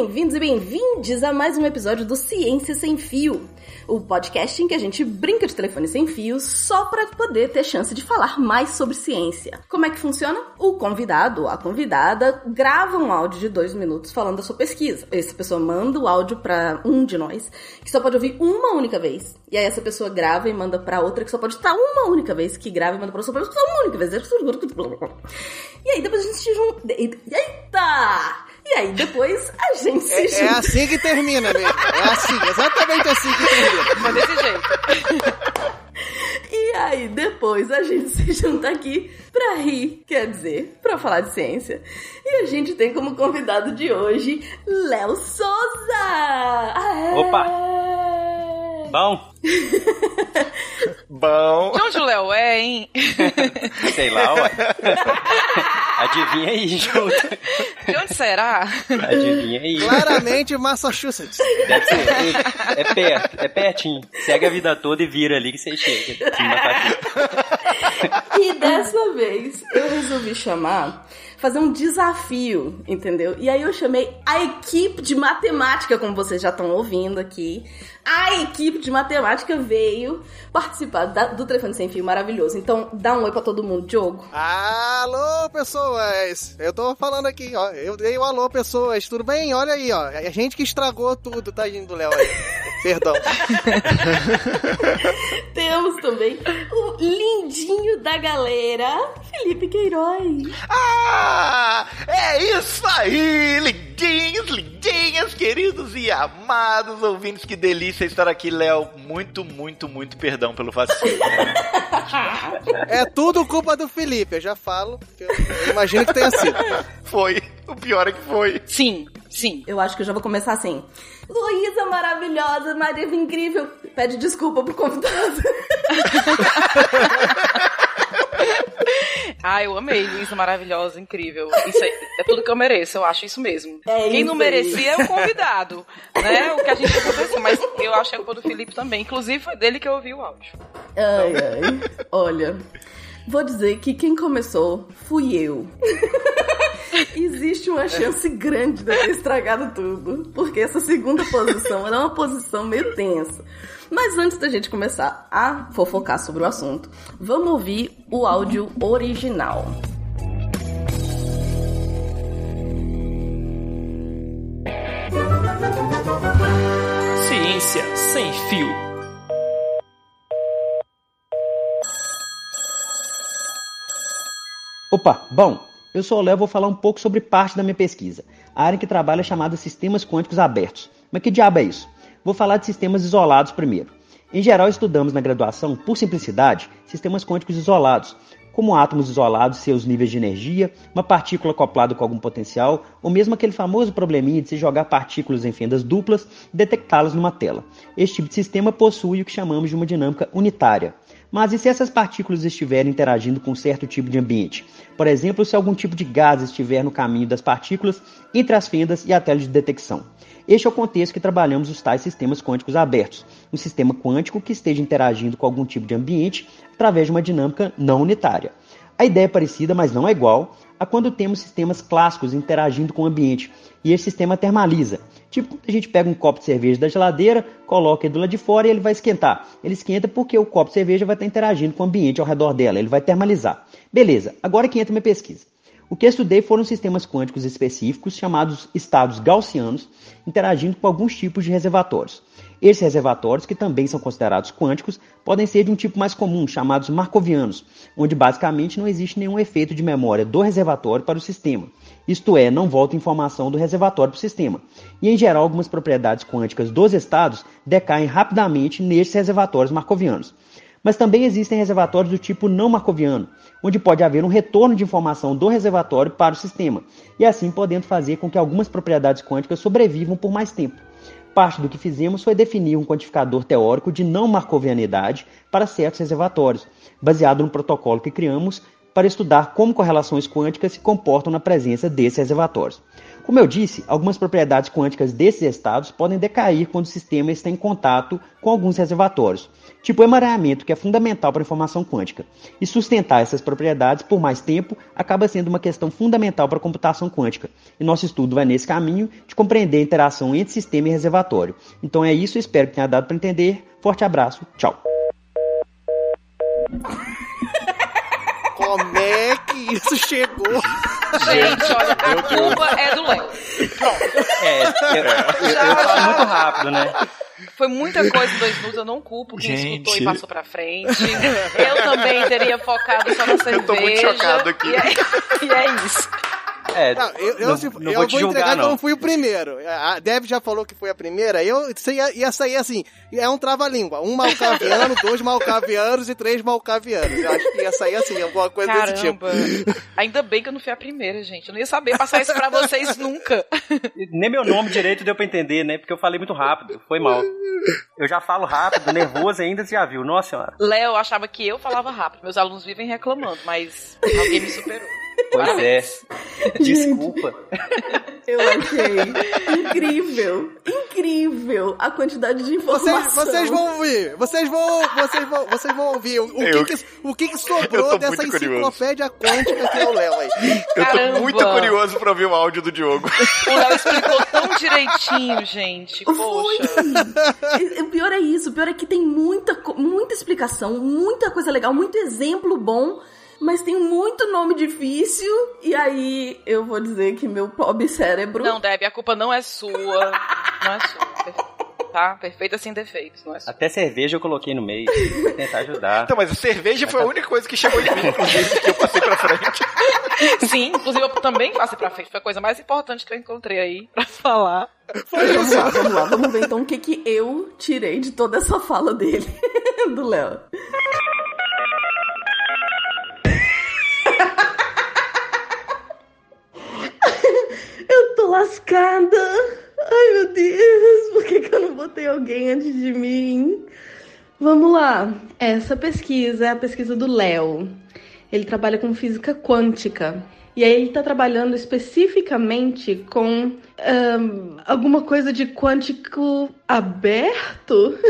bem-vindos e bem-vindes a mais um episódio do Ciência Sem Fio, o podcast em que a gente brinca de telefone sem fio só para poder ter chance de falar mais sobre ciência. Como é que funciona? O convidado, a convidada, grava um áudio de dois minutos falando da sua pesquisa. Essa pessoa manda o áudio para um de nós, que só pode ouvir uma única vez. E aí essa pessoa grava e manda para outra que só pode estar uma única vez, que grava e manda para outra pessoa uma única vez. E aí depois a gente junta. Eita! E aí depois a gente se É, junta. é assim que termina mesmo. É assim, exatamente assim que termina. Mas desse jeito. E aí depois a gente se junta aqui pra rir, quer dizer, pra falar de ciência. E a gente tem como convidado de hoje Léo Souza! Aê! Opa! Bom, Bom. De onde o Léo é, hein? sei lá, ué. Adivinha aí, junto. De onde será? Adivinha aí. Claramente Massachusetts. Deve ser. É perto, é pertinho. Segue a vida toda e vira ali que você chega. Paquita. E dessa vez eu resolvi chamar, fazer um desafio, entendeu? E aí eu chamei a equipe de matemática, como vocês já estão ouvindo aqui. A equipe de matemática veio participar da- do telefone sem fio maravilhoso. Então dá um oi pra todo mundo, Diogo. Alô, pessoas. Eu tô falando aqui, ó. Eu dei um alô, pessoas. Tudo bem? Olha aí, ó. A gente que estragou tudo, tá indo, Léo. Perdão. Temos também o lindinho da galera, Felipe Queiroz. Ah, é isso aí, lindinhos, lindinhas, queridos e amados ouvintes, que delícia estar aqui, Léo. Muito, muito, muito perdão pelo vacilo. É tudo culpa do Felipe, eu já falo. Eu imagino que tenha sido. Foi, o pior é que foi. Sim, sim. Eu acho que eu já vou começar assim. Luísa maravilhosa, Maria incrível, pede desculpa pro convidado. Ah, eu amei, Luísa maravilhosa, incrível. Isso é, é tudo que eu mereço, eu acho isso mesmo. É Quem isso não aí. merecia é o convidado, né? O que a gente aconteceu, mas eu acho que é culpa do Felipe também. Inclusive foi dele que eu ouvi o áudio. Ai, ai. Olha, vou dizer que quem começou fui eu. Existe uma chance grande de eu ter estragado tudo, porque essa segunda posição era uma posição meio tensa. Mas antes da gente começar a fofocar sobre o assunto, vamos ouvir o áudio original. Ciência sem fio. Opa, bom, eu sou o Léo vou falar um pouco sobre parte da minha pesquisa. A área em que trabalho é chamada Sistemas Quânticos Abertos. Mas que diabo é isso? Vou falar de sistemas isolados primeiro. Em geral, estudamos na graduação, por simplicidade, sistemas quânticos isolados, como átomos isolados seus níveis de energia, uma partícula acoplada com algum potencial, ou mesmo aquele famoso probleminha de se jogar partículas em fendas duplas e detectá-las numa tela. Este tipo de sistema possui o que chamamos de uma dinâmica unitária. Mas e se essas partículas estiverem interagindo com certo tipo de ambiente? Por exemplo, se algum tipo de gás estiver no caminho das partículas entre as fendas e a tela de detecção. Este é o contexto que trabalhamos os tais sistemas quânticos abertos, um sistema quântico que esteja interagindo com algum tipo de ambiente através de uma dinâmica não unitária. A ideia é parecida, mas não é igual, a quando temos sistemas clássicos interagindo com o ambiente, e esse sistema termaliza. Tipo, a gente pega um copo de cerveja da geladeira, coloca ele do lado de fora e ele vai esquentar. Ele esquenta porque o copo de cerveja vai estar interagindo com o ambiente ao redor dela, ele vai termalizar. Beleza, agora que entra minha pesquisa. O que eu estudei foram sistemas quânticos específicos, chamados estados gaussianos, interagindo com alguns tipos de reservatórios. Esses reservatórios, que também são considerados quânticos, podem ser de um tipo mais comum, chamados marcovianos, onde basicamente não existe nenhum efeito de memória do reservatório para o sistema. Isto é, não volta informação do reservatório para o sistema. E em geral, algumas propriedades quânticas dos estados decaem rapidamente nesses reservatórios marcovianos. Mas também existem reservatórios do tipo não marcoviano, onde pode haver um retorno de informação do reservatório para o sistema, e assim podendo fazer com que algumas propriedades quânticas sobrevivam por mais tempo. Parte do que fizemos foi definir um quantificador teórico de não marcovianidade para certos reservatórios, baseado no protocolo que criamos para estudar como correlações quânticas se comportam na presença desses reservatórios. Como eu disse, algumas propriedades quânticas desses estados podem decair quando o sistema está em contato com alguns reservatórios, tipo emaranhamento, que é fundamental para a informação quântica. E sustentar essas propriedades por mais tempo acaba sendo uma questão fundamental para a computação quântica. E nosso estudo vai nesse caminho de compreender a interação entre sistema e reservatório. Então é isso, espero que tenha dado para entender. Forte abraço, tchau. Como é que isso chegou? Gente, olha, a culpa é do Léo. É, eu, eu, eu falo muito rápido, né? Foi muita coisa em dois minutos, eu não culpo quem Gente. escutou e passou pra frente. Eu também teria focado só na cerveja. Eu tô muito chocado aqui. E é, e é isso. É, Não, eu, eu, não, se- não eu vou te vou entregar julgar, que eu não não. fui o primeiro. A Deb já falou que foi a primeira. Eu ia, ia sair assim: é um trava-língua. Um malcaviano, dois malcavianos e três malcavianos. Eu acho que ia sair assim, alguma coisa desse tipo. Caramba. Ainda bem que eu não fui a primeira, gente. Eu não ia saber passar isso pra vocês nunca. Nem meu nome direito deu pra entender, né? Porque eu falei muito rápido. Foi mal. Eu já falo rápido, nervoso ainda, você já viu. Nossa senhora. Léo achava que eu falava rápido. Meus alunos vivem reclamando, mas alguém me superou. Pois é. Desculpa. Eu achei incrível, incrível a quantidade de informação. Vocês, vocês vão ouvir, vocês vão, vocês vão, vocês vão ouvir o, o Eu- que, que, o que, que sobrou dessa enciclopédia quântica que é o Léo aí. Eu tô muito curioso pra ouvir o áudio do Diogo. O Léo explicou tão direitinho, gente. Foi! Poxa. E- O pior é isso, o pior é que tem muita, muita explicação, muita coisa legal, muito exemplo bom, mas tem muito nome difícil, e aí eu vou dizer que meu pobre cérebro. Não, Deb, a culpa não é sua. Não é sua. Tá? Perfeita sem defeitos, não é sua. Até cerveja eu coloquei no meio. Pra tentar ajudar. Então, mas a cerveja foi a única coisa que chegou em mim, inclusive, que eu passei pra frente. Sim, inclusive eu também passei pra frente. Foi a coisa mais importante que eu encontrei aí pra falar. Vamos lá, vamos lá, vamos ver então o que, que eu tirei de toda essa fala dele, do Léo. Lascada. Ai, meu Deus, por que, que eu não botei alguém antes de mim? Vamos lá. Essa pesquisa é a pesquisa do Léo. Ele trabalha com física quântica. E aí ele está trabalhando especificamente com ahn, alguma coisa de quântico aberto?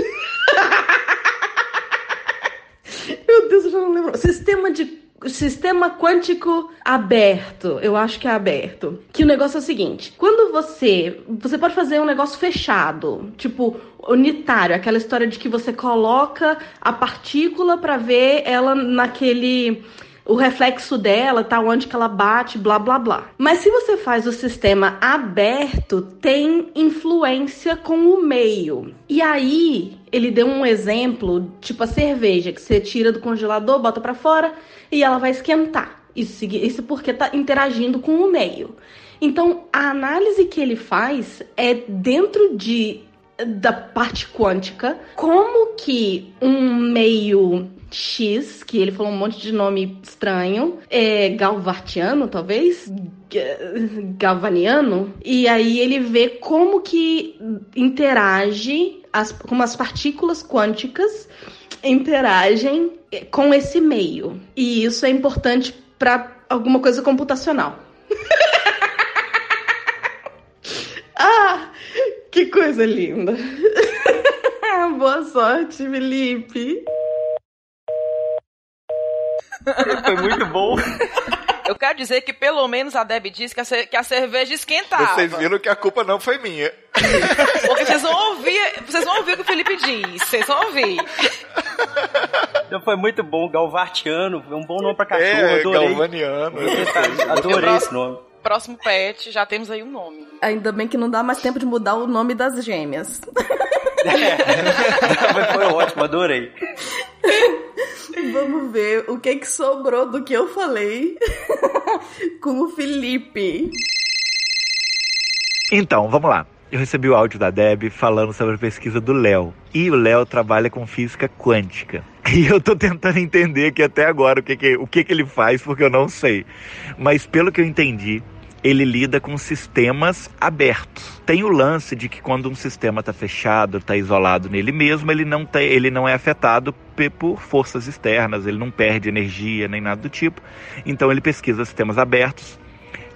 Meu Deus, eu já não lembro. Sistema de sistema quântico aberto. Eu acho que é aberto. Que o negócio é o seguinte: quando você você pode fazer um negócio fechado, tipo unitário, aquela história de que você coloca a partícula para ver ela naquele o reflexo dela, tá onde que ela bate, blá blá blá. Mas se você faz o sistema aberto, tem influência com o meio. E aí, ele deu um exemplo, tipo a cerveja, que você tira do congelador, bota pra fora e ela vai esquentar. Isso, isso porque tá interagindo com o meio. Então, a análise que ele faz é dentro de da parte quântica, como que um meio X, que ele falou um monte de nome estranho, é galvartiano, talvez, Ga- galvaniano, e aí ele vê como que interage, as, como as partículas quânticas interagem com esse meio. E isso é importante para alguma coisa computacional. ah, que coisa linda. Boa sorte, Felipe. Foi muito bom. Eu quero dizer que pelo menos a Deb disse que a, que a cerveja esquentava. Vocês viram que a culpa não foi minha. Porque vocês vão ouvir, vocês vão ouvir o que o Felipe diz. Vocês vão ouvir. Então foi muito bom. Galvartiano. Foi um bom nome pra cachorro. É, adorei. galvaniano. Adorei esse nome. Próximo pet, já temos aí um nome. Ainda bem que não dá mais tempo de mudar o nome das gêmeas. Mas foi ótimo, adorei. Vamos ver o que, que sobrou do que eu falei com o Felipe. Então, vamos lá. Eu recebi o áudio da Deb falando sobre a pesquisa do Léo. E o Léo trabalha com física quântica. E eu tô tentando entender aqui até agora o que, que, o que, que ele faz, porque eu não sei. Mas pelo que eu entendi, ele lida com sistemas abertos. Tem o lance de que quando um sistema está fechado, está isolado nele mesmo, ele não, ele não é afetado por forças externas, ele não perde energia nem nada do tipo. Então ele pesquisa sistemas abertos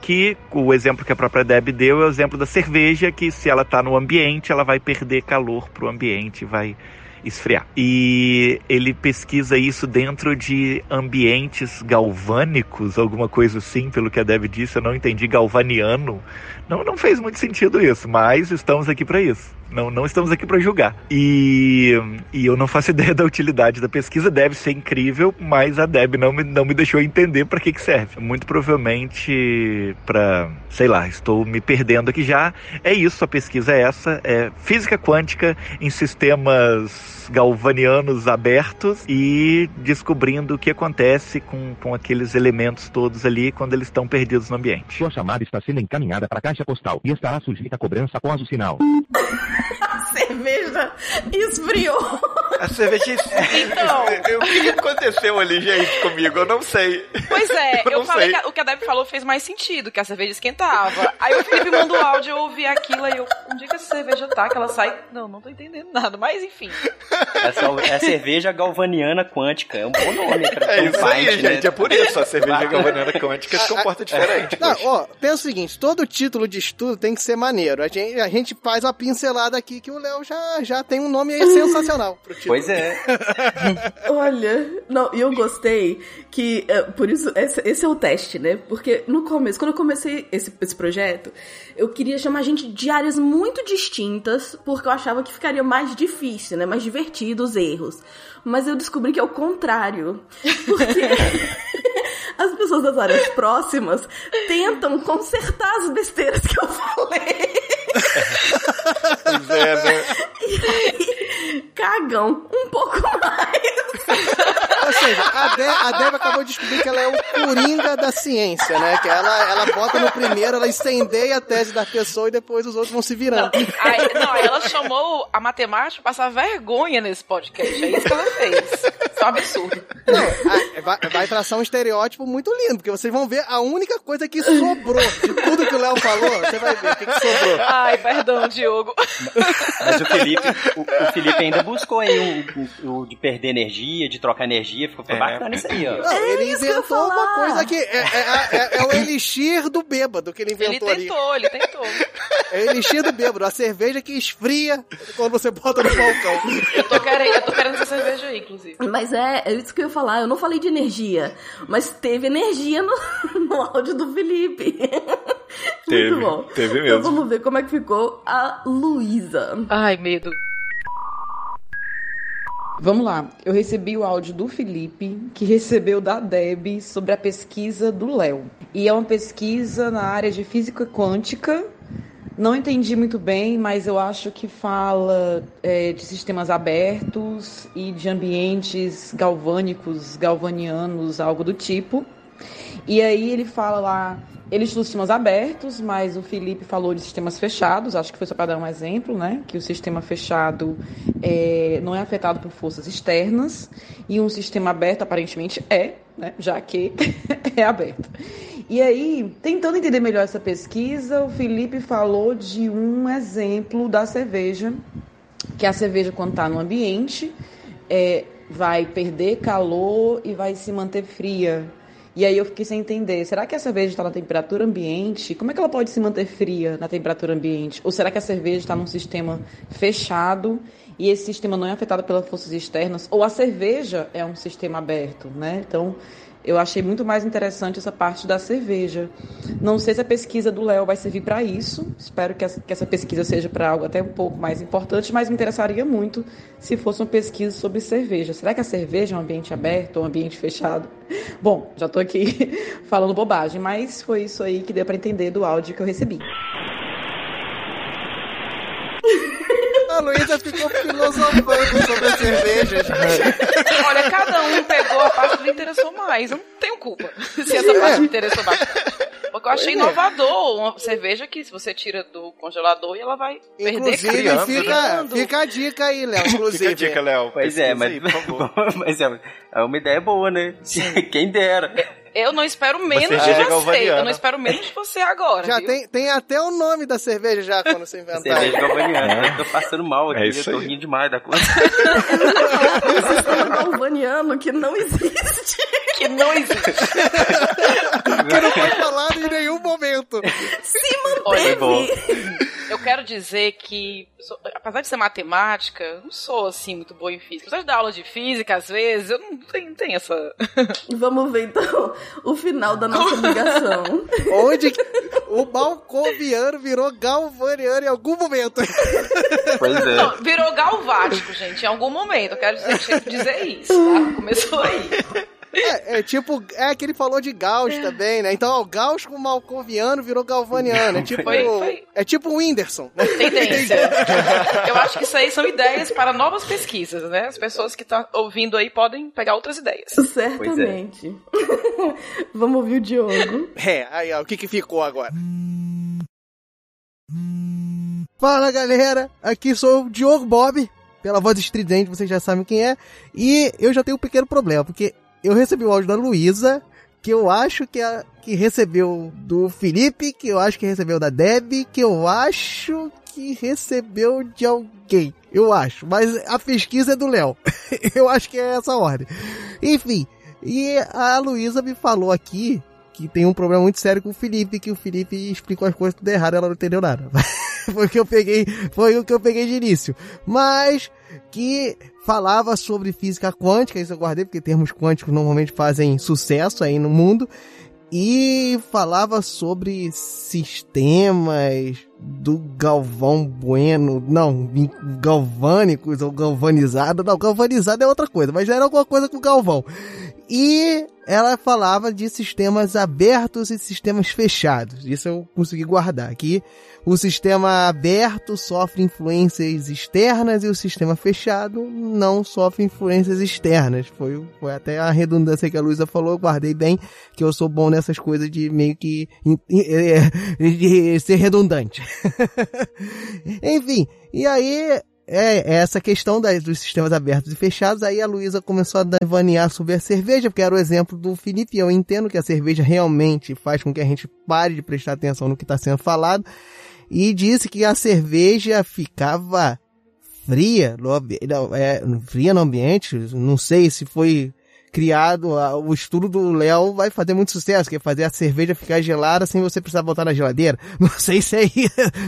que o exemplo que a própria Deb deu é o exemplo da cerveja, que se ela está no ambiente, ela vai perder calor para o ambiente, vai esfriar. E ele pesquisa isso dentro de ambientes galvânicos, alguma coisa assim, pelo que a Deb disse, eu não entendi galvaniano. Não, não fez muito sentido isso, mas estamos aqui para isso. Não, não estamos aqui para julgar. E, e eu não faço ideia da utilidade da pesquisa. Deve ser incrível, mas a Deb não me, não me deixou entender para que, que serve. Muito provavelmente para, sei lá, estou me perdendo aqui já. É isso, a pesquisa é essa. É física quântica em sistemas galvanianos abertos e descobrindo o que acontece com, com aqueles elementos todos ali quando eles estão perdidos no ambiente. Sua chamada está sendo encaminhada para a caixa postal e estará sujeita a cobrança após o sinal. A cerveja esfriou. A cerveja esfriou. Então. O que aconteceu ali, gente, comigo? Eu não sei. Pois é, eu, eu falei sei. que o que a Deb falou fez mais sentido, que a cerveja esquentava. Aí o Felipe mandou o áudio, eu ouvi aquilo e eu, onde é que essa cerveja tá? Que ela sai. Não, não tô entendendo nada, mas enfim. É, é a cerveja galvaniana quântica. É um bom nome pra É isso aí, né? gente. É por isso. A cerveja galvaniana quântica se comporta diferente. Não, ó, pensa o seguinte: todo título de estudo tem que ser maneiro. A gente, a gente faz uma pincelada aqui que o Léo já, já tem um nome sensacional pro título. Pois é. Olha, não, e eu gostei que, é, por isso, esse, esse, é o teste, né? Porque no começo, quando eu comecei esse, esse projeto, eu queria chamar gente de áreas muito distintas, porque eu achava que ficaria mais difícil, né? Mais divertido os erros. Mas eu descobri que é o contrário. Porque as pessoas das áreas próximas tentam consertar as besteiras que eu falei. Pois é, né? E aí, cagam um pouco mais. Ou seja, a, De a Deb acabou de descobrir que ela é o coringa da ciência, né? Que ela, ela bota no primeiro, ela incendeia a tese da pessoa e depois os outros vão se virando. Não, aí, não ela chamou a matemática pra passar vergonha nesse podcast. É isso que ela fez. Isso é um absurdo. Não, vai, vai traçar um estereótipo muito lindo, porque vocês vão ver a única coisa que sobrou de tudo que o Léo falou. Você vai ver o que, que sobrou. Ai, perdão, Diogo. Mas o Felipe, o, o Felipe ainda buscou aí o, o, o de perder energia, de trocar energia ficou, é. bacana isso aí, ó. Não, é ele inventou uma coisa que é, é, é, é, o elixir do bêbado que ele inventou ali. Ele tentou, ali. ele tentou. É o elixir do bêbado, a cerveja que esfria quando você bota no balcão. Eu tô querendo, eu tô querendo essa cerveja aí, inclusive. Mas é, é isso que eu ia falar, eu não falei de energia, mas teve energia no, no áudio do Felipe. Teve, Muito bom. Teve mesmo. Então vamos ver como é que ficou a Luísa. Ai, medo. Vamos lá. Eu recebi o áudio do Felipe, que recebeu da Deb sobre a pesquisa do Léo. E é uma pesquisa na área de física quântica. Não entendi muito bem, mas eu acho que fala é, de sistemas abertos e de ambientes galvânicos, galvanianos, algo do tipo. E aí ele fala lá ele estuda sistemas abertos, mas o Felipe falou de sistemas fechados, acho que foi só para dar um exemplo, né? Que o sistema fechado é, não é afetado por forças externas e um sistema aberto aparentemente é, né? Já que é aberto. E aí, tentando entender melhor essa pesquisa, o Felipe falou de um exemplo da cerveja, que a cerveja quando está no ambiente é, vai perder calor e vai se manter fria. E aí eu fiquei sem entender, será que a cerveja está na temperatura ambiente? Como é que ela pode se manter fria na temperatura ambiente? Ou será que a cerveja está num sistema fechado e esse sistema não é afetado pelas forças externas? Ou a cerveja é um sistema aberto, né? Então, eu achei muito mais interessante essa parte da cerveja. Não sei se a pesquisa do Léo vai servir para isso. Espero que essa pesquisa seja para algo até um pouco mais importante, mas me interessaria muito se fosse uma pesquisa sobre cerveja. Será que a cerveja é um ambiente aberto ou um ambiente fechado? Bom, já estou aqui falando bobagem, mas foi isso aí que deu para entender do áudio que eu recebi. A Luísa ficou filosofando sobre a cerveja. Olha, cada um pegou a parte que lhe interessou mais. Eu não tenho culpa se essa parte me interessou mais. Porque eu achei é. inovador uma cerveja que se você tira do congelador e ela vai Inclusive, perder Inclusive, fica, fica a dica aí, Léo. Inclusive. Fica a dica, Léo. Pois é, mas, aí, mas é, É uma ideia boa, né? Quem dera. Eu não espero menos de cerveja você. Eu não espero menos de você agora. Já viu? tem, tem até o nome da cerveja já quando você inventar. Cerveja galvaniana. Eu tô passando mal aqui, É isso eu tô aí. rindo demais da conta. Um sistema galvaniano que não existe. Que não existe. Que não foi falado em nenhum momento. Se Olha, manteve. Eu quero dizer que, sou- apesar de ser matemática, eu não sou assim muito boa em física. Apesar de dar aula de física, às vezes, eu não tenho, não tenho essa. Vamos ver então o final da nossa ligação. Onde o malcoviano virou galvaniano em algum momento. Pois é. Não, virou galvático, gente, em algum momento. Eu quero dizer, dizer isso, tá? Começou aí. É, é tipo, é que ele falou de Gauss também, né? Então, ó, Gauss com malcoviano virou galvaniano. É tipo, Foi, foi. é tipo o Whindersson. né? Tendência. Eu acho que isso aí são ideias para novas pesquisas, né? As pessoas que estão ouvindo aí podem pegar outras ideias. Certamente. Vamos ouvir o Diogo. É, aí ó, o que que ficou agora? Fala galera, aqui sou o Diogo Bob, pela voz estridente, vocês já sabem quem é. E eu já tenho um pequeno problema, porque eu recebi o áudio da Luísa, que eu acho que, a, que recebeu do Felipe, que eu acho que recebeu da Deb, que eu acho que recebeu de alguém. Eu acho, mas a pesquisa é do Léo. eu acho que é essa ordem. Enfim, e a Luísa me falou aqui que tem um problema muito sério com o Felipe, que o Felipe explicou as coisas tudo errado, ela não entendeu nada. foi o que eu peguei, foi o que eu peguei de início. Mas que falava sobre física quântica, isso eu guardei porque termos quânticos normalmente fazem sucesso aí no mundo. E falava sobre sistemas do Galvão Bueno, não, galvânicos ou galvanizado, não, galvanizado é outra coisa, mas era alguma coisa com Galvão. E ela falava de sistemas abertos e sistemas fechados. Isso eu consegui guardar aqui. O sistema aberto sofre influências externas e o sistema fechado não sofre influências externas. Foi, foi até a redundância que a Luísa falou, eu guardei bem, que eu sou bom nessas coisas de meio que é, de ser redundante. Enfim, e aí é essa questão das, dos sistemas abertos e fechados. Aí a Luísa começou a devanear sobre a cerveja, porque era o exemplo do Felipe. e Eu entendo que a cerveja realmente faz com que a gente pare de prestar atenção no que está sendo falado. E disse que a cerveja ficava fria no, é, fria no ambiente. Não sei se foi criado, o estudo do Léo vai fazer muito sucesso, que é fazer a cerveja ficar gelada sem você precisar botar na geladeira. Não sei se é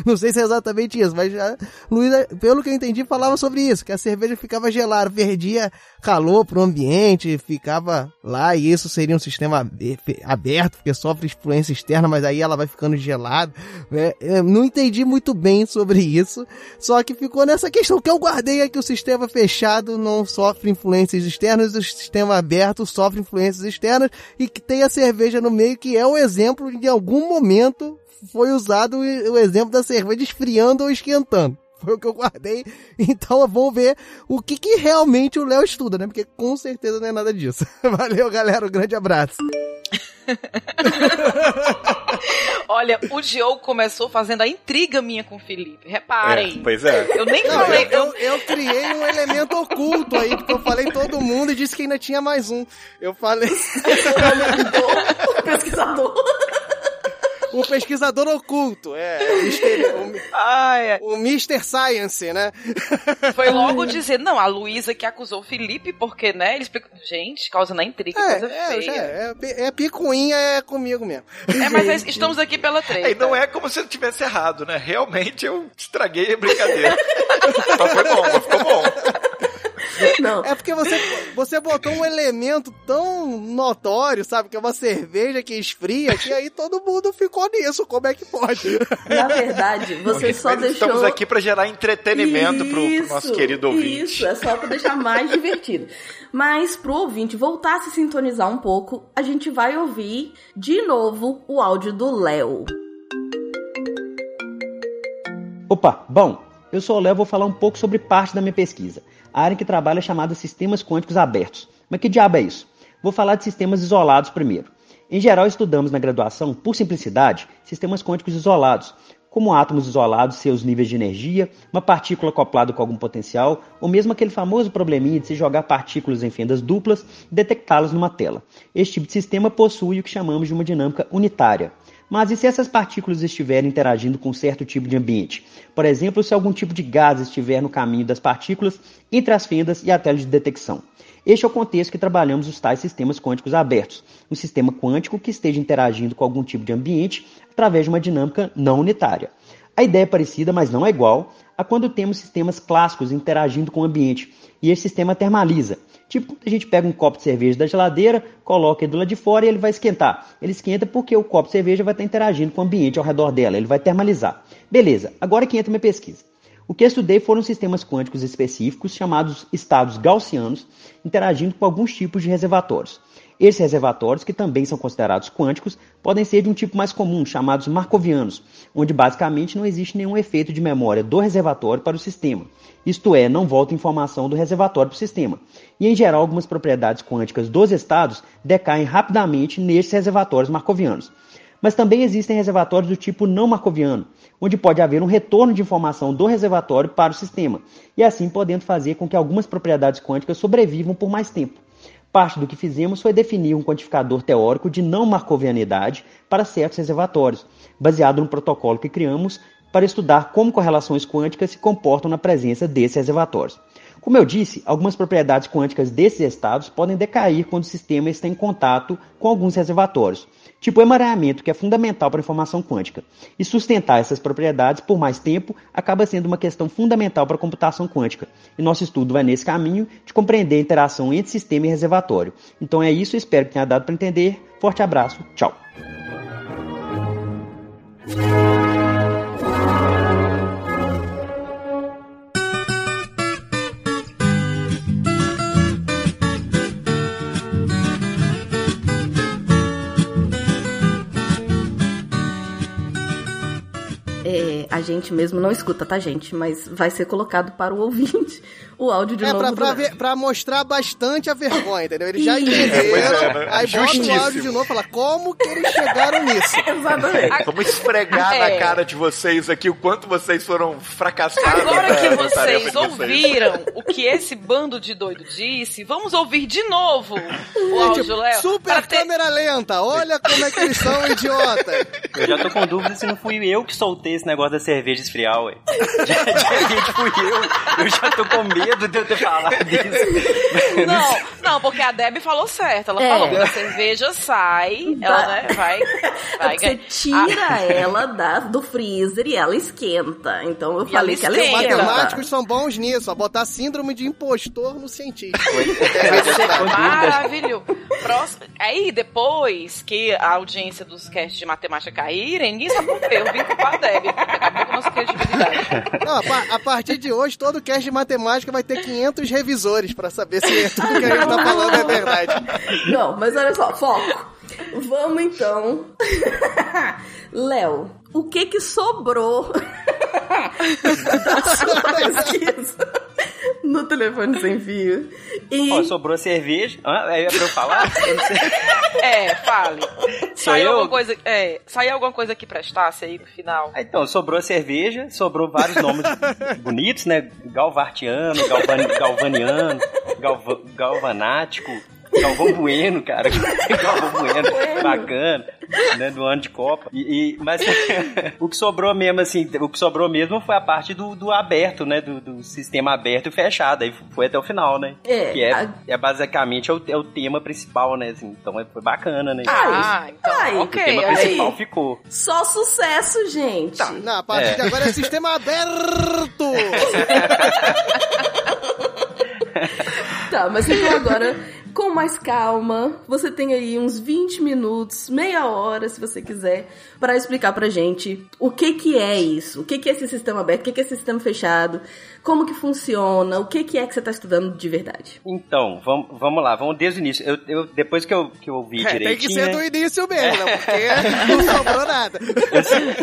não sei se é exatamente isso, mas a Luísa, pelo que eu entendi, falava sobre isso, que a cerveja ficava gelada, perdia calor pro ambiente, ficava lá e isso seria um sistema abe- aberto, porque sofre influência externa, mas aí ela vai ficando gelada. É, eu não entendi muito bem sobre isso, só que ficou nessa questão que eu guardei é que o sistema fechado não sofre influências externas, o sistema aberto sofre influências externas e que tem a cerveja no meio, que é o exemplo de em algum momento foi usado o exemplo da cerveja esfriando ou esquentando. Foi o que eu guardei. Então vamos ver o que, que realmente o Léo estuda, né? Porque com certeza não é nada disso. Valeu, galera. Um grande abraço. Olha, o Diogo começou fazendo a intriga minha com o Felipe. Reparem. É, pois é. Eu nem Não, falei. eu, Eu, eu, criei um elemento oculto aí, porque eu falei todo mundo e disse que ainda tinha mais um. Eu falei pesquisador. O pesquisador oculto, é, o Mr. o- Ai, ai. o Mr. Science, né? Foi logo dizer, não, a Luísa que acusou o Felipe, porque, né? Ele explicou. Gente, causando a intriga, É, coisa é, feia. já é, é, é picuinha, é comigo mesmo. É, mas é- estamos aqui pela treta. E não é como se eu tivesse errado, né? Realmente eu estraguei a brincadeira. mas foi bom, mas ficou bom. Não. É porque você, você botou um elemento tão notório, sabe? Que é uma cerveja que esfria, que aí todo mundo ficou nisso. Como é que pode? Na verdade, você só deixou. Estamos aqui pra gerar entretenimento pro, pro nosso Isso, querido ouvinte. Isso, é só pra deixar mais divertido. Mas pro ouvinte voltar a se sintonizar um pouco, a gente vai ouvir de novo o áudio do Léo. Opa, bom, eu sou o Léo e vou falar um pouco sobre parte da minha pesquisa. A área em que trabalho é chamada Sistemas Quânticos Abertos. Mas que diabo é isso? Vou falar de sistemas isolados primeiro. Em geral, estudamos na graduação, por simplicidade, sistemas quânticos isolados, como átomos isolados, seus níveis de energia, uma partícula acoplada com algum potencial, ou mesmo aquele famoso probleminha de se jogar partículas em fendas duplas e detectá-las numa tela. Este tipo de sistema possui o que chamamos de uma dinâmica unitária. Mas e se essas partículas estiverem interagindo com certo tipo de ambiente? Por exemplo, se algum tipo de gás estiver no caminho das partículas entre as fendas e a tela de detecção. Este é o contexto que trabalhamos os tais sistemas quânticos abertos, um sistema quântico que esteja interagindo com algum tipo de ambiente através de uma dinâmica não unitária. A ideia é parecida, mas não é igual, a quando temos sistemas clássicos interagindo com o ambiente e esse sistema termaliza. Tipo, a gente pega um copo de cerveja da geladeira, coloca ele do lado de fora e ele vai esquentar. Ele esquenta porque o copo de cerveja vai estar interagindo com o ambiente ao redor dela, ele vai termalizar. Beleza, agora que entra minha pesquisa. O que eu estudei foram sistemas quânticos específicos, chamados estados gaussianos, interagindo com alguns tipos de reservatórios. Esses reservatórios, que também são considerados quânticos, podem ser de um tipo mais comum, chamados markovianos, onde basicamente não existe nenhum efeito de memória do reservatório para o sistema. Isto é, não volta informação do reservatório para o sistema. E, em geral, algumas propriedades quânticas dos estados decaem rapidamente nesses reservatórios markovianos. Mas também existem reservatórios do tipo não marcoviano, onde pode haver um retorno de informação do reservatório para o sistema, e assim podendo fazer com que algumas propriedades quânticas sobrevivam por mais tempo. Parte do que fizemos foi definir um quantificador teórico de não marcovianidade para certos reservatórios, baseado no protocolo que criamos para estudar como correlações quânticas se comportam na presença desses reservatórios. Como eu disse, algumas propriedades quânticas desses estados podem decair quando o sistema está em contato com alguns reservatórios, tipo emaranhamento, que é fundamental para a informação quântica. E sustentar essas propriedades por mais tempo acaba sendo uma questão fundamental para a computação quântica. E nosso estudo vai nesse caminho de compreender a interação entre sistema e reservatório. Então é isso, espero que tenha dado para entender. Forte abraço, tchau. É, a gente mesmo não escuta, tá, gente? Mas vai ser colocado para o ouvinte o áudio de É, novo. pra, pra, ver- pra mostrar bastante a vergonha, entendeu? Eles já entenderam, é, né? aí bota o áudio de novo e fala, como que eles chegaram nisso? Exatamente. Vamos esfregar É. na cara de vocês aqui o quanto vocês foram fracassados. Agora que vocês ouviram o que esse bando de doido disse, vamos ouvir de novo o áudio, Tipo, Léo. super para ter- câmera lenta, olha como é que eles são, idiota. Eu já tô com dúvida se não fui eu que soltei esse negócio da cerveja esfriar, ué. De repente fui eu. Eu já tô com medo de eu ter falado disso. Não, não, porque a Debbie falou certo. Ela É. falou que a cerveja sai, ela né, vai. vai Você tira ela da, do freezer e ela esquenta. Então eu E falei ela que ela esquenta. esquenta. Matemáticos são bons nisso, ó, botar síndrome de impostor no cientista. Maravilhoso. Próximo. Aí, depois que a audiência dos casts de matemática caírem, ninguém sabe por quê. Eu vim culpar a Debbie. Acabou com a nossa credibilidade. Não, a, a partir de hoje, todo cast de matemática vai ter 500 revisores pra saber se tudo que a gente tá falando é verdade. Não, mas olha só, foco. Vamos então. Léo, o que que sobrou da sua pesquisa no telefone sem fio? E Ó, sobrou cerveja. Ah, é pra eu falar? É, fale. Sou Saiu eu? alguma coisa, é, saiu alguma coisa que prestasse aí no final? Ah, Então, sobrou cerveja, sobrou vários nomes bonitos, né? Galvartiano, Galvan, Galvaniano, Galva, Galvanático, Galvão Bueno, cara. Galvão Bueno, bacana, né? Do ano de Copa. E, e- mas o que sobrou mesmo, assim, o que sobrou mesmo foi a parte do, do aberto, né? Do, do sistema aberto e fechado. Aí foi até o final, né? É, que é, a- é basicamente é o, é o tema principal, né? Assim, então é- foi bacana, né? Ah, então, Ai, o ok, tema aí. principal ficou. só sucesso, gente. Não, a partir É. de agora é sistema aberto. Tá, mas então agora, com mais calma, você tem aí uns 20 minutos, meia hora, se você quiser, pra explicar pra gente o que que é isso, o que que é esse sistema aberto, o que que é esse sistema fechado, Como que funciona? O que, que é que você está estudando de verdade? Então, vamos, vamos lá, vamos desde o início. Eu, eu- depois que eu, que eu ouvi É, direitinho... tem que ser né? do início mesmo, né? Porque não sobrou nada.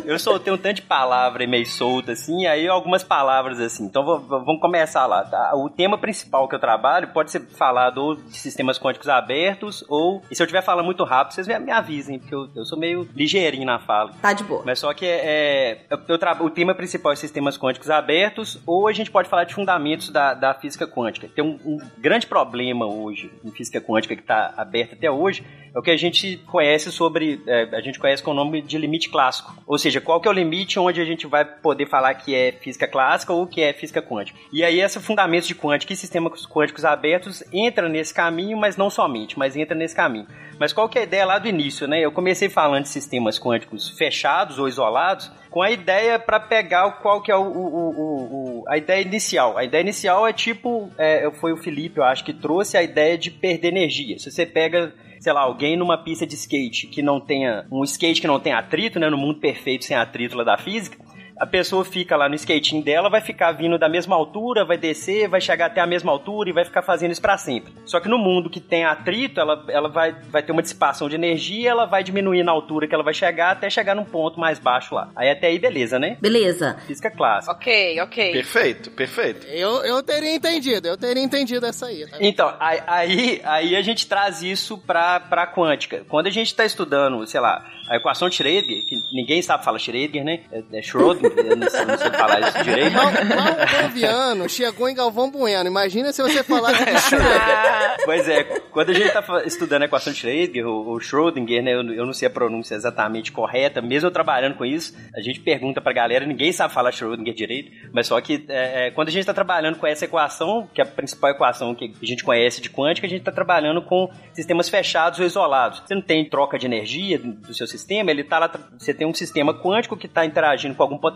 eu, eu soltei um tanto de palavra meio solta, assim, aí algumas palavras assim. Então vamos começar lá. tá? O tema principal que eu trabalho pode ser falado ou de sistemas quânticos abertos, ou. E se eu estiver falando muito rápido, vocês me, me avisem, porque eu, eu sou meio ligeirinho na fala. Tá de boa. Mas só que é, eu, eu tra- o tema principal é sistemas quânticos abertos, ou a gente pode falar de fundamentos da, da física quântica. Tem um, um grande problema hoje em física quântica que está aberta até hoje, é o que a gente conhece sobre, é, a gente conhece com o nome de limite clássico. Ou seja, qual que é o limite onde a gente vai poder falar que é física clássica ou que é física quântica. E aí esse fundamentos de quântica e sistemas quânticos abertos entra nesse caminho, mas não somente, mas entra nesse caminho. Mas qual que é a ideia lá do início, né? Eu comecei falando de sistemas quânticos fechados ou isolados, com a ideia para pegar qual que é o- o- o- a ideia inicial. A ideia inicial é tipo, é, foi o Felipe, eu acho que trouxe a ideia de perder energia. Se você pega sei lá, alguém numa pista de skate que não tenha um skate que não tenha atrito, né, no mundo perfeito sem atrito lá da física, a pessoa fica lá no skatinho dela, vai ficar vindo da mesma altura, vai descer, vai chegar até a mesma altura e vai ficar fazendo isso pra sempre. Só que no mundo que tem atrito, ela, ela vai, vai ter uma dissipação de energia, ela vai diminuir na altura que ela vai chegar até chegar num ponto mais baixo lá. Aí até aí beleza, né? Beleza. Física clássica. Ok, ok. Perfeito, perfeito. Eu, eu teria entendido, eu teria entendido essa aí. Tá? Então, aí, aí, aí a gente traz isso pra, pra quântica. Quando a gente está estudando, sei lá, a equação de Schrödinger, que ninguém sabe falar Schrödinger, né? É, é Schrödinger, eu não sei, não sei falar isso direito. Mal, chegou em Galvão Bueno. Imagina se você falasse de Schrödinger. Pois é, quando a gente tá estudando a equação de Schrödinger, o, o Schrödinger, né, eu, eu não sei a pronúncia exatamente correta, mesmo eu trabalhando com isso, a gente pergunta pra galera, ninguém sabe falar Schrödinger direito, mas só que é, é, quando a gente tá trabalhando com essa equação, que é a principal equação que a gente conhece de quântica, a gente tá trabalhando com sistemas fechados ou isolados. Você não tem troca de energia do seu sistema, ele tá lá, você tem um sistema quântico que tá interagindo com algum potencial,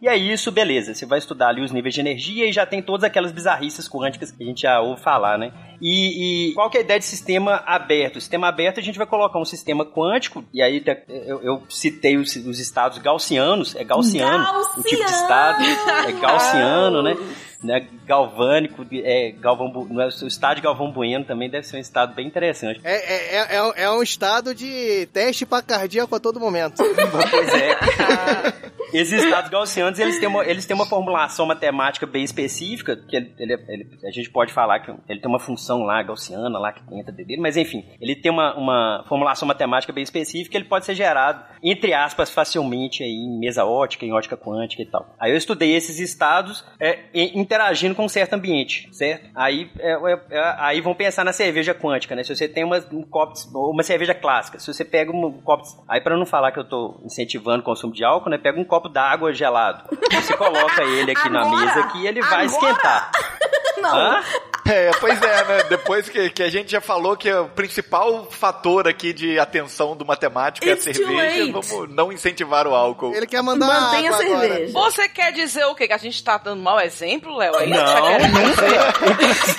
e aí isso, beleza, você vai estudar ali os níveis de energia e já tem todas aquelas bizarrices quânticas que a gente já ouve falar, né? E, e qual que é a ideia de sistema aberto? Sistema aberto a gente vai colocar um sistema quântico, e aí eu, eu citei os, os estados gaussianos, é gaussiano, o tipo de estado, é gaussiano, né? né, galvânico, é, Galvão, não é, o estado de Galvão Bueno também deve ser um estado bem interessante. É, é, é, é- é um estado de teste pra cardíaco a todo momento. Pois é. Esses estados gaussianos, eles têm, uma, eles têm uma formulação matemática bem específica, que ele, ele- a gente pode falar que ele tem uma função lá, gaussiana, lá que entra dele, mas enfim, ele tem uma, uma formulação matemática bem específica, ele pode ser gerado, entre aspas, facilmente aí, em mesa ótica, em ótica quântica e tal. Aí eu estudei esses estados é, interagindo com um certo ambiente, certo? Aí, é, é, é, aí vão pensar na cerveja quântica, né? Se você tem uma, um copo, uma cerveja clássica, se você pega um copo, aí para não falar que eu tô incentivando o consumo de álcool, né? Pega um copo d'água gelado, você coloca ele aqui na Agora? mesa aqui, ele vai Agora? esquentar. Não. Hã? É, pois é, né? Depois que, que a gente já falou que o principal fator aqui de atenção do matemático é a It's cerveja, vamos não incentivar o álcool. Ele quer mandar Mantenha a água agora. cerveja. Você quer dizer o quê? Que a gente tá dando mau exemplo, Léo? É isso que Não, você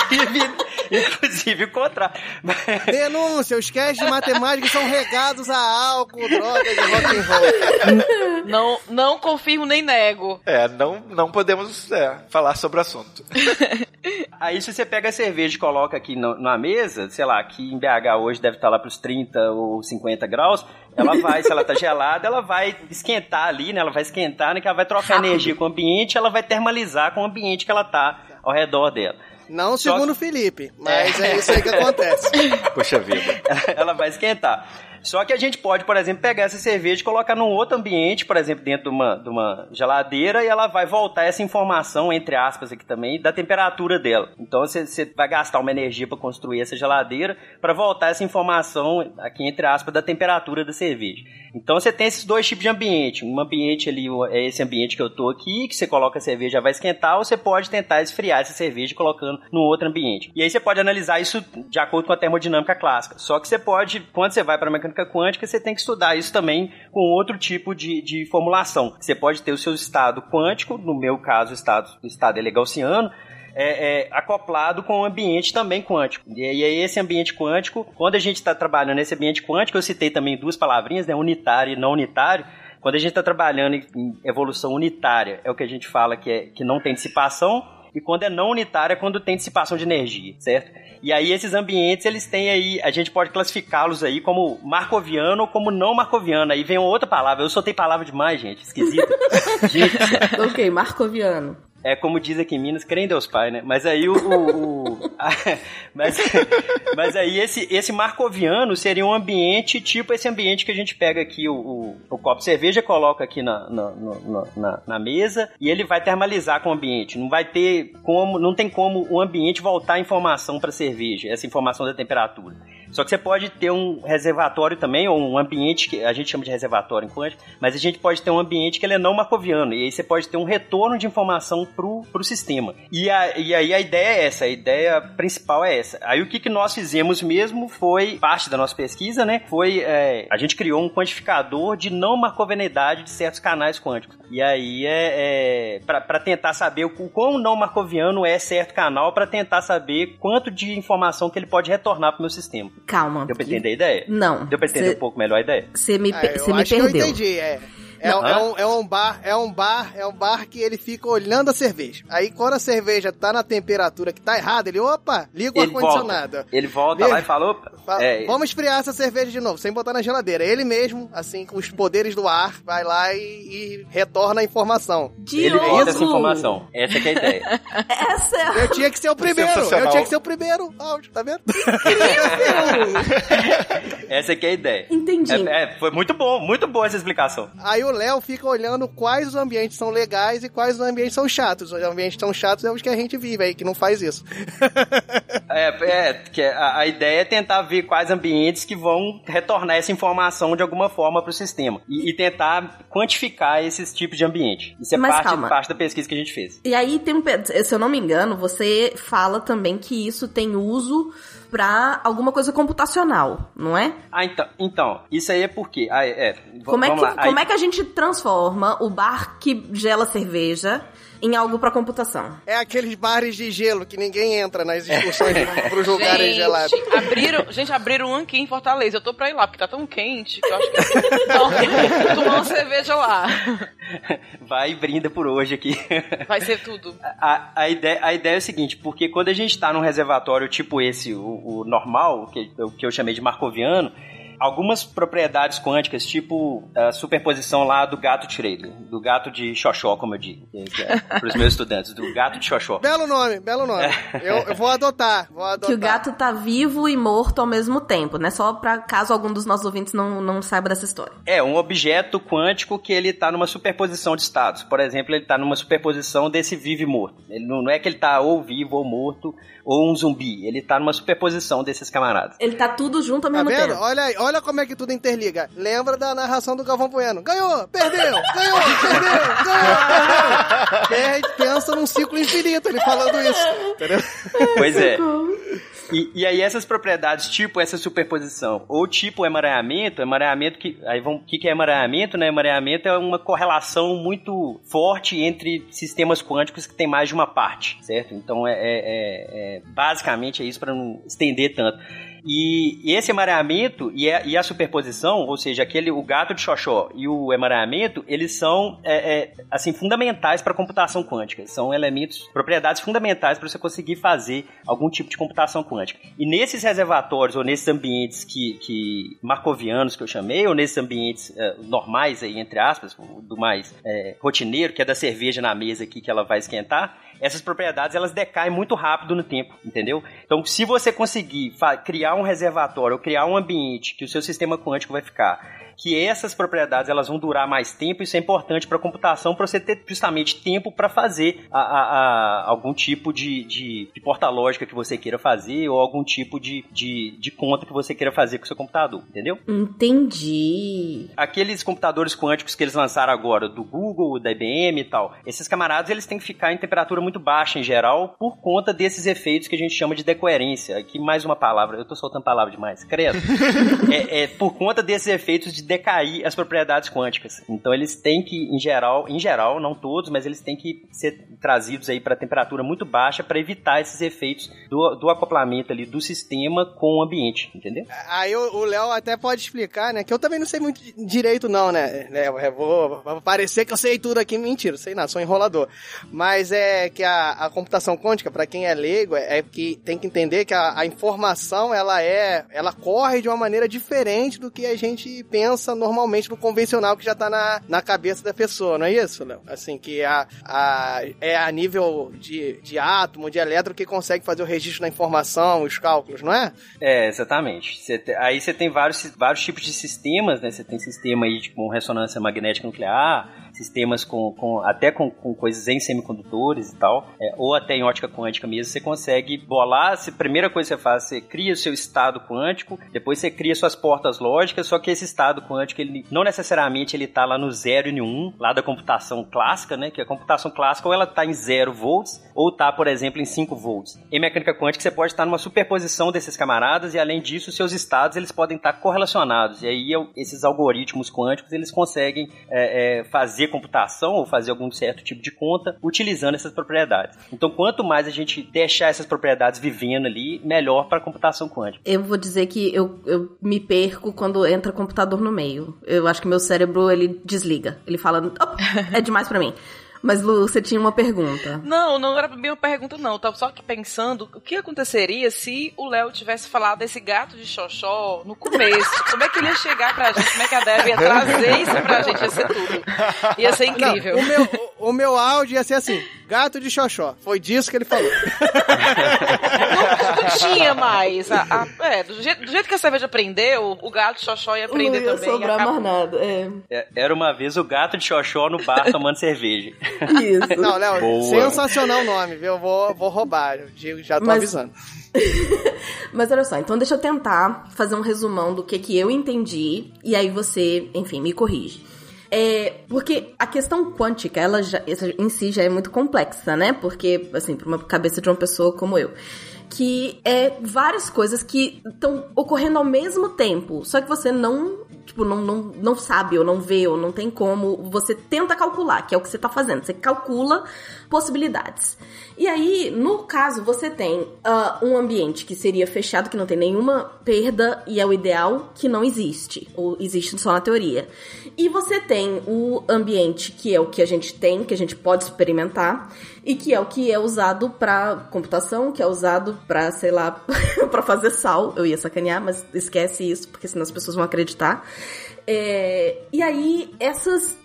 quer dizer? inclusive, contrário. Denúncia, os casts de matemática são regados a álcool, drogas e rock and roll. Não, não confirmo nem nego. É, não, não podemos é, falar sobre o assunto. Aí se você pega a cerveja e coloca aqui no- na mesa, sei lá, aqui em BH hoje deve estar lá pros 30 ou 50 graus, ela vai, se ela tá gelada, ela vai esquentar ali, né? Ela vai esquentar, né? Que ela vai trocar energia com o ambiente, ela vai termalizar com o ambiente que ela tá ao redor dela. Não segundo o Felipe, mas é isso aí que acontece. Poxa vida. ela vai esquentar. Só que a gente pode, por exemplo, pegar essa cerveja e colocar num outro ambiente, por exemplo, dentro de uma, de uma geladeira, e ela vai voltar essa informação, entre aspas, aqui também, da temperatura dela. Então você, vai gastar uma energia para construir essa geladeira para voltar essa informação, aqui, entre aspas, da temperatura da cerveja. Então você tem esses dois tipos de ambiente. Um ambiente ali é esse ambiente que eu tô aqui, que você coloca a cerveja vai esquentar, ou você pode tentar esfriar essa cerveja colocando num outro ambiente. E aí você pode analisar isso de acordo com a termodinâmica clássica. Só que você pode, quando você vai para a mecânica quântica, você tem que estudar isso também com outro tipo de, de formulação. Você pode ter o seu estado quântico, no meu caso, o estado, estado é gaussiano, é, é, acoplado com o ambiente também quântico. E aí esse ambiente quântico, quando a gente está trabalhando nesse ambiente quântico, eu citei também duas palavrinhas, né, unitário e não unitário, Quando a gente está trabalhando em, em evolução unitária, é o que a gente fala que, é, que não tem dissipação, e quando é não unitária é quando tem dissipação de energia, certo? E aí esses ambientes, eles têm aí, a gente pode classificá-los aí como marcoviano ou como não marcoviano. Aí vem outra palavra, eu soltei palavra demais, gente, esquisita. gente, ok, marcoviano. É como diz aqui em Minas, crê em Deus Pai, né? Mas aí o. o, o a, mas, mas aí esse, esse marcoviano seria um ambiente tipo esse ambiente que a gente pega aqui, o, o, o copo de cerveja, coloca aqui na, na, na, na, mesa e ele vai termalizar com o ambiente. Não vai ter como. Não tem como o ambiente voltar a informação para a cerveja, essa informação da temperatura. Só que você pode ter um reservatório também, ou um ambiente que a gente chama de reservatório em quântica, mas a gente pode ter um ambiente que ele é não marcoviano, e aí você pode ter um retorno de informação pro, pro sistema. E, a, e aí a ideia é essa, a ideia principal é essa. Aí o que, que nós fizemos mesmo foi, parte da nossa pesquisa, né, foi, é, a gente criou um quantificador de não marcovianidade de certos canais quânticos. E aí é, é para tentar saber o quão não marcoviano é certo canal, para tentar saber quanto de informação que ele pode retornar pro meu sistema. Calma. Deu pra entender a ideia? Não. Deu pra entender cê, um pouco melhor a ideia? Você me, é, me perdeu. eu entendi, é. É, é, um, é, um, bar, é um bar, é um bar que ele fica olhando a cerveja. Aí quando a cerveja tá na temperatura que tá errada, ele, opa, liga o ar-condicionado. Ele volta lá e fala, opa, fala, é, vamos esfriar essa cerveja de novo, sem botar na geladeira. Ele mesmo, assim, com os poderes do ar, vai lá e, e retorna a informação. Ele volta essa informação. Essa é a ideia. essa é Eu tinha que ser o primeiro. Eu tinha que ser o primeiro áudio, tá vendo? essa é a ideia. Entendi. É, é, foi muito bom, muito boa essa explicação. Aí o o Léo fica olhando quais os ambientes são legais e quais os ambientes são chatos. Os ambientes tão chatos é os que a gente vive aí, que não faz isso. é, é que a, a, ideia é tentar ver quais ambientes que vão retornar essa informação de alguma forma para o sistema. E, e, tentar quantificar esses tipos de ambiente. Isso é parte, parte da pesquisa que a gente fez. E aí tem um. Se eu não me engano, você fala também que isso tem uso para alguma coisa computacional, não é? Ah, então, então isso aí é porque. Ah, é, como, é que, lá. como aí... é que a gente transforma o bar que gela cerveja em algo para computação. É aqueles bares de gelo que ninguém entra nas excursões pros lugares gelados. Abriram, gente, abriram um aqui em Fortaleza. Eu tô pra ir lá, porque tá tão quente que eu acho que. Então, tomar uma cerveja lá. Vai e brinda por hoje aqui. Vai ser tudo. A, a, ideia, a ideia é o seguinte, porque quando a gente tá num reservatório tipo esse, o, o normal, que, o que eu chamei de marcoviano, algumas propriedades quânticas, tipo a superposição lá do gato Schrader, do gato de Xoxó, como eu digo, é, para os meus estudantes, do gato de Xoxó. Belo nome, belo nome. É. Eu, eu, vou adotar, vou adotar. Que o gato tá vivo e morto ao mesmo tempo, né? Só para caso algum dos nossos ouvintes não, não saiba dessa história. É, um objeto quântico que ele tá numa superposição de estados. Por exemplo, ele tá numa superposição desse vivo e morto. Ele não, não é que ele tá ou vivo ou morto, ou um zumbi. Ele tá numa superposição desses camaradas. Ele tá tudo junto ao mesmo tá vendo? tempo. Olha aí, olha como é que tudo interliga. Lembra da narração do Galvão Bueno. Ganhou, perdeu, ganhou, perdeu, ganhou, perdeu. pensa num ciclo infinito ele falando isso. Entendeu? Pois é. E, e, aí essas propriedades, tipo essa superposição, ou tipo emaranhamento, emaranhamento que. Aí vamos. O que, que é emaranhamento, né? Emaranhamento é uma correlação muito forte entre sistemas quânticos que tem mais de uma parte, certo? Então é, é, é, é basicamente é isso para não estender tanto. E, esse emaranhamento e a, e a, superposição, ou seja, aquele o gato de xoxó e o emaranhamento, eles são é, é, assim fundamentais para a computação quântica. São elementos, propriedades fundamentais para você conseguir fazer algum tipo de computação quântica. E nesses reservatórios ou nesses ambientes que, que marcovianos que eu chamei, ou nesses ambientes é, normais aí entre aspas, do mais é, rotineiro, que é da cerveja na mesa aqui que ela vai esquentar, essas propriedades elas decaem muito rápido no tempo, entendeu? Então, se você conseguir criar um reservatório ou criar um ambiente que o seu sistema quântico vai ficar que essas propriedades elas vão durar mais tempo, isso é importante para a computação, para você ter justamente tempo para fazer a, a, a, algum tipo de, de, de porta lógica que você queira fazer ou algum tipo de, de, de conta que você queira fazer com o seu computador, entendeu? Entendi. Aqueles computadores quânticos que eles lançaram agora, do Google, da IBM e tal, esses camaradas eles têm que ficar em temperatura muito baixa em geral por conta desses efeitos que a gente chama de decoerência. Aqui mais uma palavra, eu tô soltando palavra demais, credo. é, é por conta desses efeitos de decair as propriedades quânticas. Então eles têm que, em geral, em geral, não todos, mas eles têm que ser trazidos aí para temperatura muito baixa para evitar esses efeitos do, do acoplamento ali do sistema com o ambiente, entendeu? Aí o Léo até pode explicar, né? Que eu também não sei muito di- direito, não, né? Eu vou, parecer que eu sei tudo aqui. Mentira, sei não, sou enrolador. Mas é que a, a computação quântica, para quem é leigo, é, é que tem que entender que a, a informação, ela é. Ela corre de uma maneira diferente do que a gente pensa normalmente no convencional que já tá na, na cabeça da pessoa, não é isso, Léo? Assim, que a, a, é a nível de, de átomo, de elétron, que consegue fazer o registro da informação, os cálculos, não é? É, exatamente. Te- aí você tem vários, vários tipos de sistemas, né? Você tem sistema aí com ressonância magnética nuclear, sistemas com, com até com, com coisas em semicondutores e tal, é, ou até em ótica quântica mesmo, você consegue bolar, a primeira coisa que você faz, você cria o seu estado quântico, depois você cria suas portas lógicas, só que esse estado quântico, ele não necessariamente ele tá lá no 0 e no 1, um, lá da computação clássica, né? Que a computação clássica ou ela tá em 0 volts, ou tá, por exemplo, em 5 volts. Em mecânica quântica, você pode estar numa superposição desses camaradas, e além disso, seus estados, eles podem estar correlacionados. E aí, esses algoritmos quânticos, eles conseguem é, é, fazer computação, ou fazer algum certo tipo de conta, utilizando essas propriedades. Então, quanto mais a gente deixar essas propriedades vivendo ali, melhor para a computação quântica. Eu vou dizer que eu, eu me perco quando entra computador no meio. Eu acho que meu cérebro, ele desliga. Ele fala, "Opa, é demais pra mim. Mas, Lu, você tinha uma pergunta. Não, não era bem uma pergunta, não. Eu tava só aqui pensando o que aconteceria se o Léo tivesse falado desse gato de xoxó no começo. Como é que ele ia chegar pra gente? Como é que a Deb ia trazer isso pra gente? Ia ser tudo. Ia ser incrível. Não, o, meu, o, o meu áudio ia ser assim: gato de xoxó. Foi disso que ele falou. Tinha mais. A- a- é, do, jeito, do jeito que a cerveja aprendeu, o gato de xoxó ia aprender Não ia também. sobrar Acabou. mais nada. É. É, Era uma vez o gato de xoxó no bar tomando cerveja. Isso. Não, Léo, Boa. sensacional nome, viu? Eu vou, vou roubar. Eu digo, já tô Mas- avisando. Mas olha só, então deixa eu tentar fazer um resumão do que, que eu entendi e aí você, enfim, me corrige. É, porque a questão quântica, ela já, essa em si já é muito complexa, né? Porque, assim, pra uma cabeça de uma pessoa como eu. Que é várias coisas que estão ocorrendo ao mesmo tempo. Só que você não, tipo, não, não, não sabe, ou não vê, ou não tem como. Você tenta calcular, que é o que você tá fazendo. Você calcula possibilidades. E aí, no caso, você tem ah, um ambiente que seria fechado, que não tem nenhuma perda, e é o ideal que não existe, ou existe só na teoria. E você tem o ambiente que é o que a gente tem, que a gente pode experimentar, e que é o que é usado para computação, que é usado para, sei lá, para fazer sal. Eu ia sacanear, mas esquece isso, porque senão as pessoas vão acreditar. É, e aí, essas,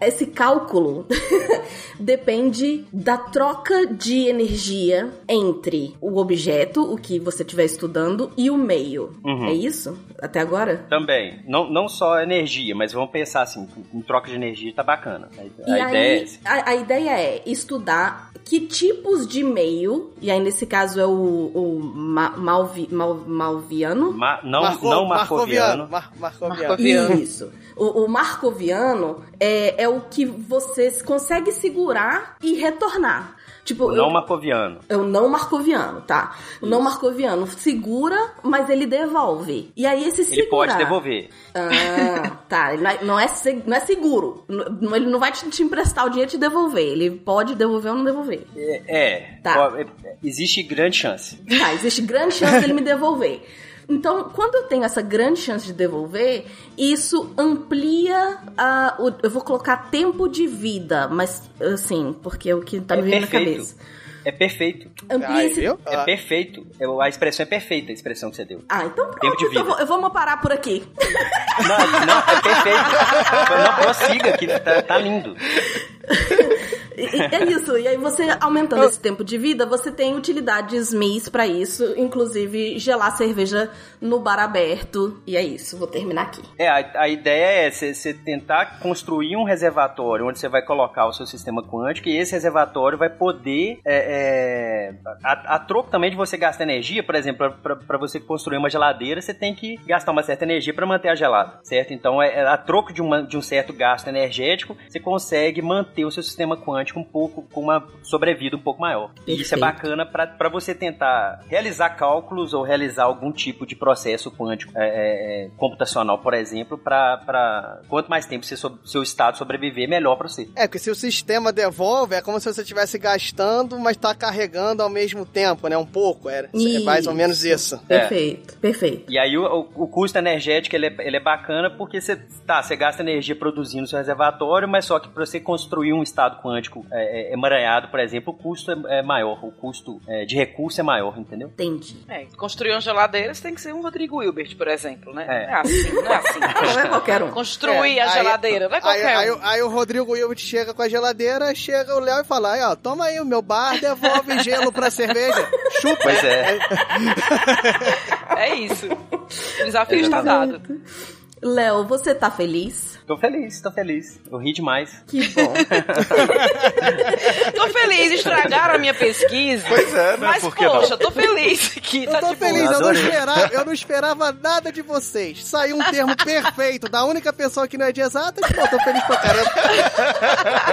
esse cálculo depende da troca de energia entre o objeto, o que você estiver estudando, e o meio. Uhum. É isso? Até agora? Também. Não, não só energia, mas vamos pensar assim, em troca de energia tá bacana. A, E a ideia é aí, a, a ideia é estudar que tipos de meio, e aí nesse caso é o, o ma, malvi, mal, malviano, Ma- não, Marco- não marcoviano. Mar- marcoviano. Marcoviano. Isso. O, o marcoviano é, é o que você consegue segurar e retornar. Tipo, Não eu, marcoviano. é o não marcoviano, tá? O não marcoviano segura, mas ele devolve. E aí esse segurar... Ele pode devolver. Ah, tá. Não é, não é, se- não é seguro. Não- Ele não vai te, te emprestar o dinheiro e te devolver. Ele pode devolver ou não devolver. É, é, Tá. ó, é, existe grande chance. Tá, existe grande chance dele me devolver. Então, quando eu tenho essa grande chance de devolver, isso amplia a. o- eu vou colocar tempo de vida, mas assim, porque é o que tá me É vindo na perfeito. cabeça. É perfeito. Amplia esse. viu? É Ah, perfeito. É, A expressão é perfeita, a expressão que você deu. Ah, então pronto, Tempo de então vida. eu vou- eu vou me parar por aqui. Não, não, é perfeito. Não, prossiga, que tá, tá lindo. É isso. E aí você aumentando esse tempo de vida, você tem utilidades MIS pra isso, inclusive gelar cerveja no bar aberto. E é isso, vou terminar aqui. É, a, a ideia é você tentar construir um reservatório onde você vai colocar o seu sistema quântico e esse reservatório vai poder, é, é, a, a troco também de você gastar energia, por exemplo, para você construir uma geladeira, você tem que gastar uma certa energia para manter a gelada, certo? Então, é, é a troco de, uma, de um certo gasto energético, você consegue manter o seu sistema quântico quântica um pouco, com uma sobrevida um pouco maior. E isso é Perfeito. bacana para você tentar realizar cálculos ou realizar algum tipo de processo quântico é, é, é, computacional, por exemplo, para quanto mais tempo você seu estado sobreviver, melhor para você. É, porque se o sistema devolve, é como se você estivesse gastando, mas tá carregando ao mesmo tempo, né? Um pouco. É, é mais ou menos isso. Perfeito, perfeito. E aí o, o- o custo energético ele é, ele é bacana porque você tá, você gasta energia produzindo seu reservatório, mas só que para você construir um estado quântico é, é, emaranhado, por exemplo, o custo é, é maior, o custo é, de recurso é maior, entendeu? Entendi. É, construir uma geladeira, você tem que ser um Rodrigo Hilbert, por exemplo, né? É. É assim, não é assim. Não é qualquer um. Construir É, a aí- geladeira, não é Aí, qualquer aí, um. aí o Rodrigo Wilbert chega com a geladeira, chega o Léo e fala: aí, ó, toma aí o meu bar, devolve gelo pra cerveja. Chupa. Pois é. É isso. O desafio está dado. Léo, você tá feliz? Tô feliz, tô feliz. Eu ri demais. Que bom. Tô feliz, estragaram a minha pesquisa. Pois é, né? Mas, Por que não? poxa, tô feliz aqui. Eu tá tô feliz, eu não, esperava, eu não esperava nada de vocês. Saiu um termo perfeito da única pessoa que não é de exatas. Pô, tô feliz pra caramba.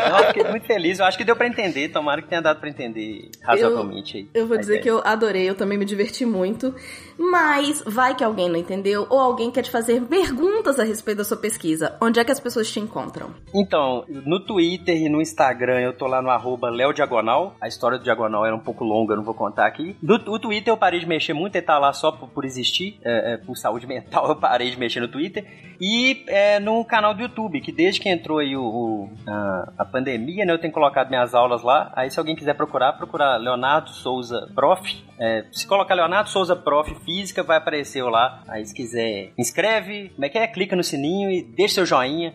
Não, eu fiquei muito feliz. Eu acho que deu pra entender. Tomara que tenha dado pra entender razoavelmente aí. Eu vou dizer ideia. que eu adorei, eu também me diverti muito. Mas vai que alguém não entendeu ou alguém quer te fazer perguntas a respeito da sua pesquisa. Onde é que as pessoas te encontram? Então, no Twitter e no Instagram eu tô lá no arroba Léo Diagonal. A história do Diagonal era um pouco longa, eu não vou contar aqui. No o Twitter eu parei de mexer muito, ele tá lá só por, por existir. é, é, por saúde mental eu parei de mexer no Twitter. E é, no canal do YouTube, que desde que entrou aí o, o- a, a pandemia, né, eu tenho colocado minhas aulas lá. Aí se alguém quiser procurar, procurar Leonardo Souza Prof. É, se colocar Leonardo Souza Prof. Física, vai aparecer eu lá. Aí se quiser, inscreve, como é que é? Clica no sininho e deixa seu joinha. É,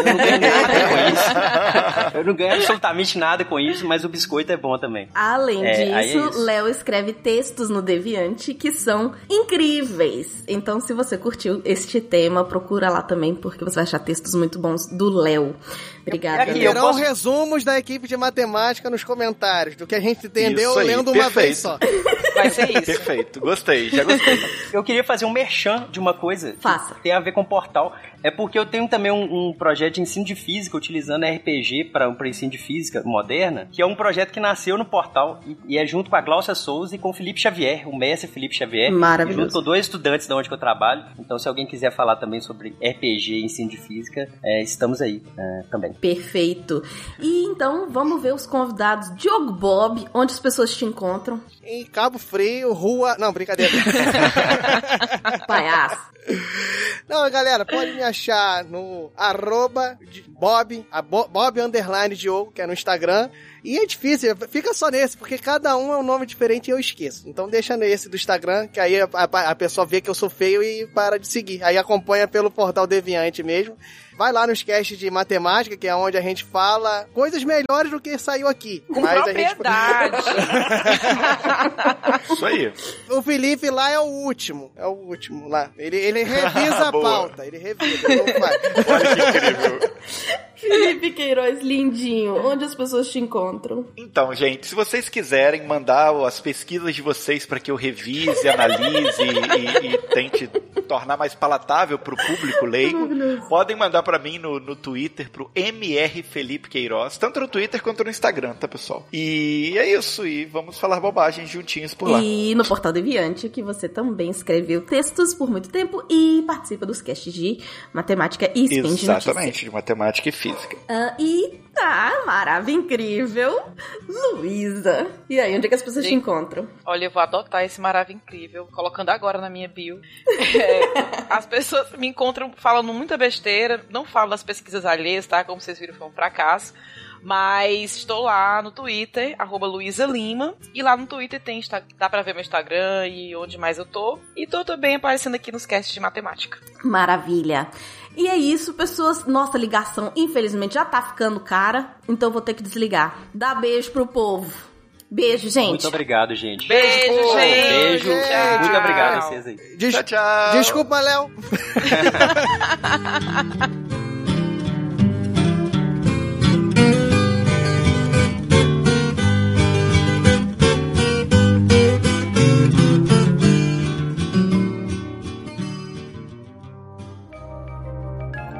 eu não ganho nada com isso. Eu não ganho absolutamente nada com isso, mas o biscoito é bom também. Além É, é disso, isso. Léo escreve textos no Deviante que são incríveis. Então, se você curtiu este tema, procura lá também, porque você vai achar textos muito bons do Léo. Obrigada. Eu Terão posso- resumos da equipe de matemática nos comentários, do que a gente entendeu aí, lendo uma vez perfeito. só. Vai ser isso. Perfeito, gostei, já gostei. Eu queria fazer um merchan de uma coisa que Faça. tem a ver com o portal. É porque eu tenho também um, um projeto de ensino de física utilizando RPG para um ensino de física moderna, que é um projeto que nasceu no portal e, e é junto com a Glaucia Souza e com o Felipe Xavier, o mestre Felipe Xavier. Maravilhoso. Junto com dois estudantes da onde que eu trabalho. Então, se alguém quiser falar também sobre RPG e ensino de física, é, estamos aí é, também. Perfeito. E então, vamos ver os convidados. Diogo Bob, onde as pessoas te encontram? Em Cabo Frio, rua. Não, brincadeira. Palhaço. Não, galera, pode me achar no arroba Bob, Bob Underline Diogo, que é no Instagram. E é difícil, fica só nesse, porque cada um é um nome diferente e eu esqueço. Então deixa nesse do Instagram, que aí a, a- a pessoa vê que eu sou feio e para de seguir. Aí acompanha pelo portal Deviante mesmo. Vai lá nos casts de matemática, que é onde a gente fala coisas melhores do que saiu aqui. Com Mas a gente propriedade. Isso aí. O Felipe lá é o último. É o último lá. Ele, ele revisa a pauta. Ele revisa. Ele não faz. Olha que incrível. Felipe Queiroz, lindinho, onde as pessoas te encontram? Então, gente, se vocês quiserem mandar as pesquisas de vocês para que eu revise, analise e, e- e tente tornar mais palatável para o público leigo, podem mandar para mim no, no Twitter, pro MR Felipe Queiroz, tanto no Twitter quanto no Instagram, tá, pessoal? E é isso, e vamos falar bobagens juntinhos por lá. E no Portal Deviante, que você também escreveu textos por muito tempo e participa dos casts de matemática e spin de. Exatamente, de matemática e física. Ah, e tá, maravilha, incrível, Luísa. E aí, onde é que as pessoas te Sim. encontram? Olha, eu vou adotar esse maravilha incrível, colocando agora na minha bio. É, as pessoas me encontram falando muita besteira, não falo das pesquisas alheias, tá? Como vocês viram, foi um fracasso. Mas estou lá no Twitter, arroba Luísa Lima. E lá no Twitter tem, dá pra ver meu Instagram e onde mais eu tô. E tô também aparecendo aqui nos casts de matemática. Maravilha. E é isso, pessoas. Nossa ligação, infelizmente, já tá ficando cara, então eu vou ter que desligar. Dá beijo pro povo. Beijo, gente. Muito obrigado, gente. Beijo, povo. gente! Beijo. Tchau. Muito obrigado a vocês aí. Des- Tchau, tchau. Desculpa, Léo.